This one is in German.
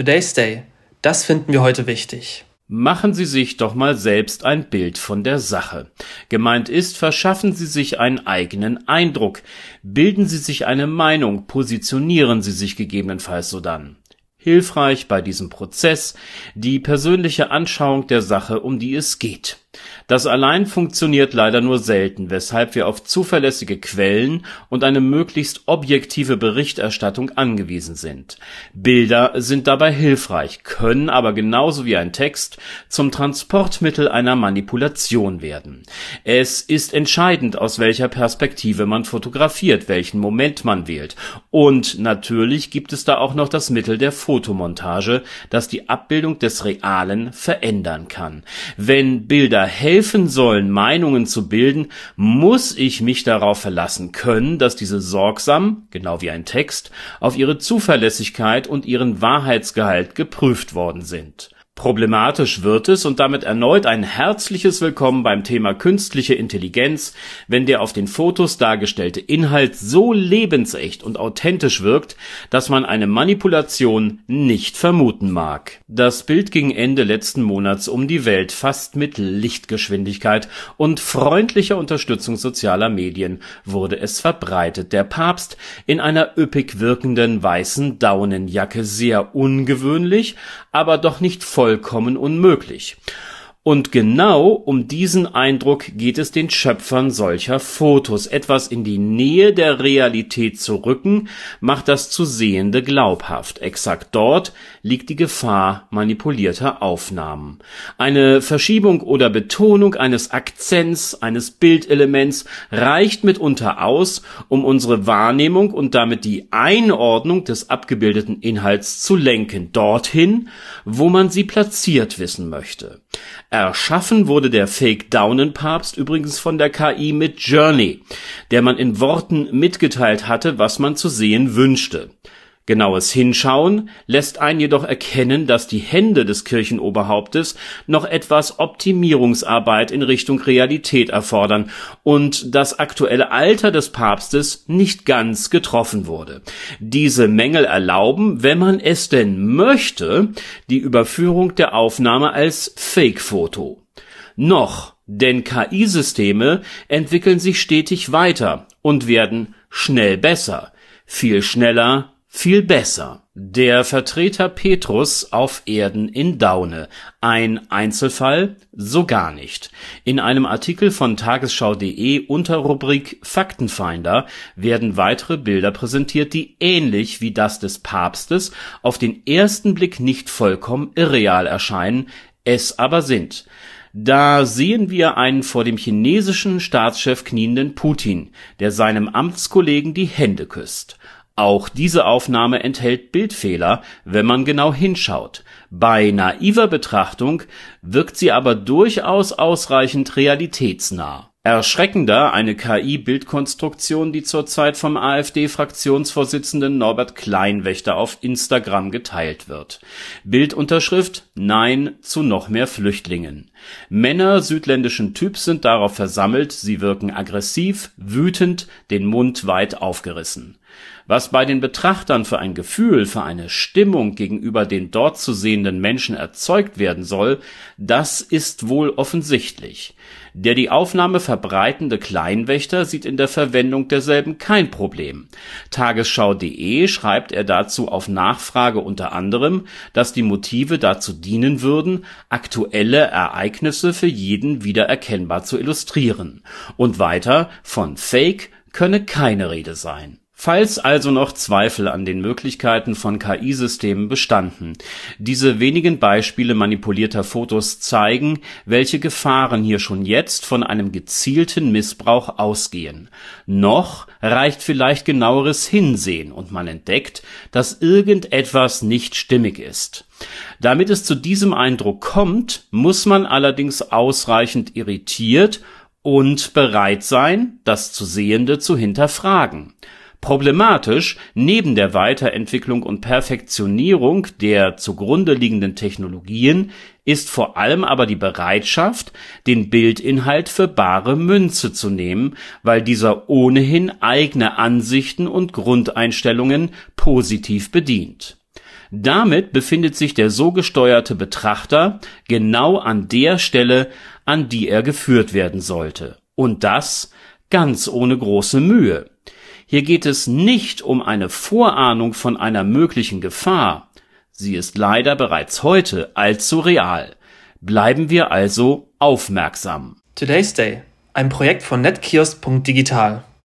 Today's Day. Das finden wir heute wichtig. Machen Sie sich doch mal selbst ein Bild von der Sache. Gemeint ist, verschaffen Sie sich einen eigenen Eindruck, bilden Sie sich eine Meinung, positionieren Sie sich gegebenenfalls sodann. Hilfreich bei diesem Prozess die persönliche Anschauung der Sache, um die es geht. Das allein funktioniert leider nur selten, weshalb wir auf zuverlässige Quellen und eine möglichst objektive Berichterstattung angewiesen sind. Bilder sind dabei hilfreich, können aber genauso wie ein Text zum Transportmittel einer Manipulation werden. Es ist entscheidend, aus welcher Perspektive man fotografiert, welchen Moment man wählt. Und natürlich gibt es da auch noch das Mittel der Fotomontage, das die Abbildung des Realen verändern kann. Wenn Bilder helfen sollen, Meinungen zu bilden, muss ich mich darauf verlassen können, dass diese sorgsam, genau wie ein Text, auf ihre Zuverlässigkeit und ihren Wahrheitsgehalt geprüft worden sind Problematisch wird es und damit erneut ein herzliches Willkommen beim Thema künstliche Intelligenz, wenn der auf den Fotos dargestellte Inhalt so lebensecht und authentisch wirkt, dass man eine Manipulation nicht vermuten mag. Das Bild ging Ende letzten Monats um die Welt fast mit Lichtgeschwindigkeit und freundlicher Unterstützung sozialer Medien wurde es verbreitet. Der Papst in einer üppig wirkenden weißen Daunenjacke sehr ungewöhnlich, aber doch nicht voll vollkommen unmöglich und genau um diesen Eindruck geht es den Schöpfern solcher Fotos. Etwas in die Nähe der Realität zu rücken, macht das zu Sehende glaubhaft. Exakt dort liegt die Gefahr manipulierter Aufnahmen. Eine Verschiebung oder Betonung eines Akzents, eines Bildelements reicht mitunter aus, um unsere Wahrnehmung und damit die Einordnung des abgebildeten Inhalts zu lenken, dorthin, wo man sie platziert wissen möchte. Erschaffen wurde der Fake-Daunenpapst übrigens von der KI mit Journey, der man in Worten mitgeteilt hatte, was man zu sehen wünschte Genaues Hinschauen lässt einen jedoch erkennen, dass die Hände des Kirchenoberhauptes noch etwas Optimierungsarbeit in Richtung Realität erfordern und das aktuelle Alter des Papstes nicht ganz getroffen wurde. Diese Mängel erlauben, wenn man es denn möchte, die Überführung der Aufnahme als Fake-Foto. Noch, denn KI-Systeme entwickeln sich stetig weiter und werden schnell besser, viel schneller viel besser. Der Vertreter Petrus auf Erden in Daune. Ein Einzelfall? So gar nicht. In einem Artikel von tagesschau.de unter Rubrik Faktenfinder werden weitere Bilder präsentiert, die ähnlich wie das des Papstes auf den ersten Blick nicht vollkommen irreal erscheinen, es aber sind. Da sehen wir einen vor dem chinesischen Staatschef knienden Putin, der seinem Amtskollegen die Hände küsst. Auch diese Aufnahme enthält Bildfehler, wenn man genau hinschaut. Bei naiver Betrachtung wirkt sie aber durchaus ausreichend realitätsnah Erschreckender eine KI-Bildkonstruktion, die zurzeit vom AfD-Fraktionsvorsitzenden Norbert Kleinwächter auf Instagram geteilt wird. Bildunterschrift Nein zu noch mehr Flüchtlingen. Männer südländischen Typs sind darauf versammelt, sie wirken aggressiv, wütend, den Mund weit aufgerissen. Was bei den Betrachtern für ein Gefühl, für eine Stimmung gegenüber den dort zu sehenden Menschen erzeugt werden soll, das ist wohl offensichtlich der die Aufnahme verbreitende Kleinwächter sieht in der Verwendung derselben kein Problem. Tagesschau.de schreibt er dazu auf Nachfrage unter anderem, dass die Motive dazu dienen würden, aktuelle Ereignisse für jeden wiedererkennbar zu illustrieren. Und weiter, von Fake könne keine Rede sein Falls also noch Zweifel an den Möglichkeiten von KI-Systemen bestanden, diese wenigen Beispiele manipulierter Fotos zeigen, welche Gefahren hier schon jetzt von einem gezielten Missbrauch ausgehen. Noch reicht vielleicht genaueres Hinsehen und man entdeckt, dass irgendetwas nicht stimmig ist. Damit es zu diesem Eindruck kommt, muss man allerdings ausreichend irritiert und bereit sein, das zu Sehende zu hinterfragen Problematisch neben der Weiterentwicklung und Perfektionierung der zugrunde liegenden Technologien ist vor allem aber die Bereitschaft, den Bildinhalt für bare Münze zu nehmen, weil dieser ohnehin eigene Ansichten und Grundeinstellungen positiv bedient Damit befindet sich der so gesteuerte Betrachter genau an der Stelle, an die er geführt werden sollte. Und das ganz ohne große Mühe. Hier geht es nicht um eine Vorahnung von einer möglichen Gefahr. Sie ist leider bereits heute allzu real. Bleiben wir also aufmerksam. Today's Day, ein Projekt von netkiosk.digital.